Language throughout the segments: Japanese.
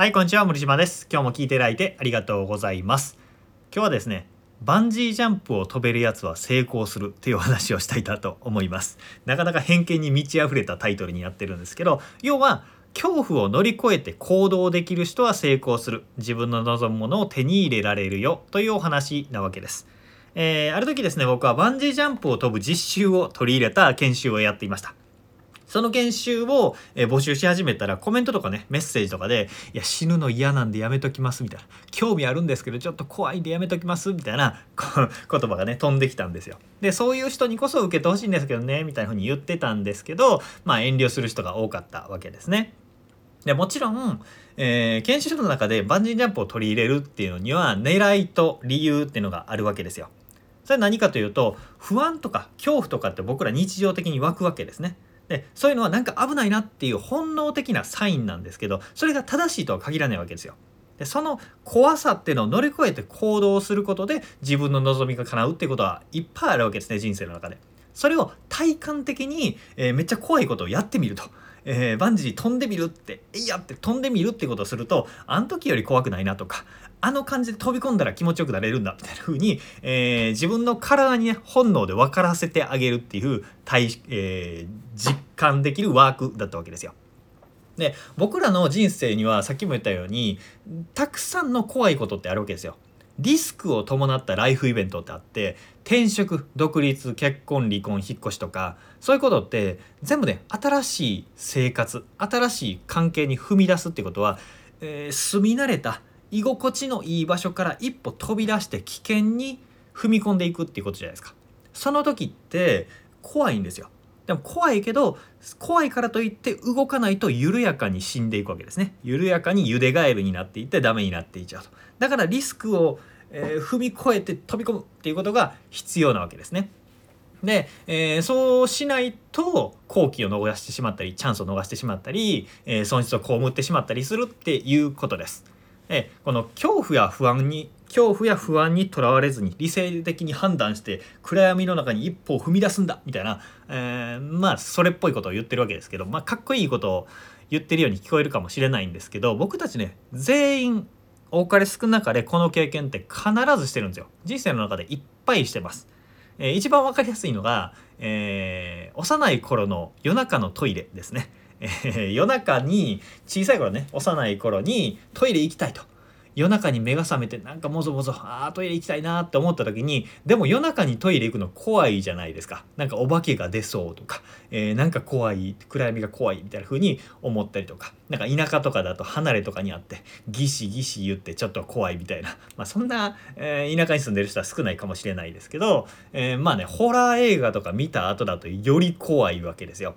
はい、こんにちは、森島です。今日も聞いていただいてありがとうございます。今日はですね、バンジージャンプを飛べるやつは成功するというお話をしたいなと思います。なかなか偏見に満ち溢れたタイトルになってるんですけど、要は、恐怖を乗り越えて行動できる人は成功する。自分の望むものを手に入れられるよというお話なわけです。えーある時ですね、僕はバンジージャンプを飛ぶ実習を取り入れた研修をやっていました。その研修を、え募集し始めたらコメントとかねメッセージとかで「いや死ぬの嫌なんでやめときます」みたいな「興味あるんですけどちょっと怖いんでやめときます」みたいな言葉がね飛んできたんですよ。でそういう人にこそ受けてほしいんですけどねみたいな風に言ってたんですけどまあ遠慮する人が多かったわけですね。でもちろん、えー研修の中でバンジージャンプを取り入れるっていうのには狙いと理由っていうのがあるわけですよ。それは何かというと不安とか恐怖とかって僕ら日常的に湧くわけですね。でそういうのはなんか危ないなっていう本能的なサインなんですけどそれが正しいとは限らないわけですよ。でその怖さっていうのを乗り越えて行動することで自分の望みが叶うってうことはいっぱいあるわけですね人生の中で。それを体感的に、えーめっちゃ怖いことをやってみると。えーバンジー飛んでみるって「いや!」って飛んでみるってことをするとあの時より怖くないなとかあの感じで飛び込んだら気持ちよくなれるんだみたいな風に、えー自分の体にね本能で分からせてあげるっていう体、えー実感できるワークだったわけですよ。で僕らの人生にはさっきも言ったようにたくさんの怖いことってあるわけですよ。リスクを伴ったライフイベントってあって転職独立結婚離婚引っ越しとかそういうことって全部ね新しい生活新しい関係に踏み出すってことは、えー住み慣れた居心地のいい場所から一歩飛び出して危険に踏み込んでいくっていうことじゃないですか。その時って怖いんですよ。でも怖いけど怖いからといって動かないと緩やかに死んでいくわけですね。緩やかにゆでガエルになっていってダメになっていっちゃうと。だからリスクを、えー踏み越えて飛び込むっていうことが必要なわけですね。で、えーそうしないと好機を逃してしまったりチャンスを逃してしまったり、えー損失を被ってしまったりするっていうことです。えこの恐怖や不安に恐怖や不安にとらわれずに理性的に判断して暗闇の中に一歩を踏み出すんだみたいな、えーまあそれっぽいことを言ってるわけですけど、まあ、かっこいいことを言ってるように聞こえるかもしれないんですけど僕たちね全員多かれ少なかれこの経験って必ずしてるんですよ人生の中でいっぱいしてます。えー一番わかりやすいのが、えー幼い頃の夜中のトイレですね。えー夜中に小さい頃ね幼い頃にトイレ行きたいと夜中に目が覚めてなんかもぞもぞあートイレ行きたいなって思った時にでも夜中にトイレ行くの怖いじゃないですかなんかお化けが出そうとか、えーなんか怖い暗闇が怖いみたいな風に思ったりとかなんか田舎とかだと離れとかにあってギシギシ言ってちょっと怖いみたいな、まあ、そんな、えー田舎に住んでる人は少ないかもしれないですけど、えーまあねホラー映画とか見た後だとより怖いわけですよ。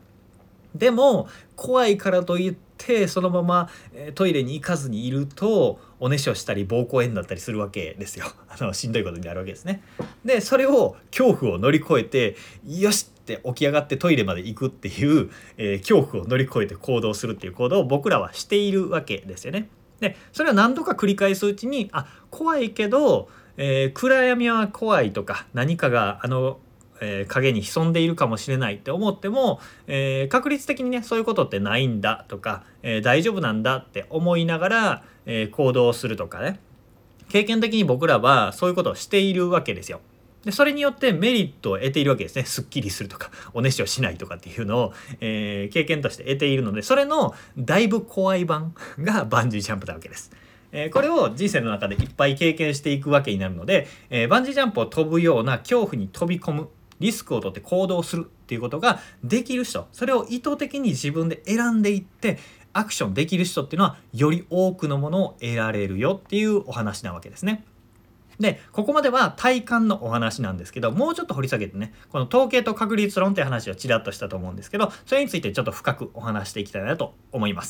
でも怖いからといってそのままえトイレに行かずにいるとおねしょしたり膀胱炎になったりするわけですよ。あのしんどいことになるわけですね。でそれを恐怖を乗り越えてよしって起き上がってトイレまで行くっていう、えー恐怖を乗り越えて行動するっていう行動を僕らはしているわけですよね。でそれを何度か繰り返すうちにあ怖いけど、えー暗闇は怖いとか何かがあのえー影に潜んでいるかもしれないって思っても、えー確率的にねそういうことってないんだとか、えー大丈夫なんだって思いながら、えー行動するとかね経験的に僕らはそういうことをしているわけですよ。でそれによってメリットを得ているわけですね。すっきりするとかおねしをしないとかっていうのを、えー経験として得ているのでそれのだいぶ怖い版がバンジージャンプなわけです。えーこれを人生の中でいっぱい経験していくわけになるので、えーバンジージャンプを飛ぶような恐怖に飛び込むリスクを取って行動するっていうことができる人それを意図的に自分で選んでいってアクションできる人っていうのはより多くのものを得られるよっていうお話なわけですね。でここまでは体感のお話なんですけどもうちょっと掘り下げてねこの統計と確率論って話をちらっとしたと思うんですけどそれについてちょっと深くお話していきたいなと思います。